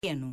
pequeno.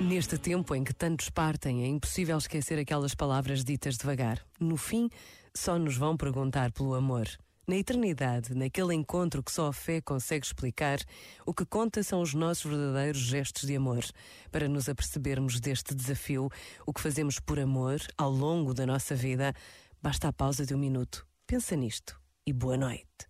Neste tempo em que tantos partem, é impossível esquecer aquelas palavras ditas devagar. No fim, só nos vão perguntar pelo amor. Na eternidade, naquele encontro que só a fé consegue explicar, o que conta são os nossos verdadeiros gestos de amor. Para nos apercebermos deste desafio, o que fazemos por amor ao longo da nossa vida, basta a pausa de um minuto. Pensa nisto e boa noite.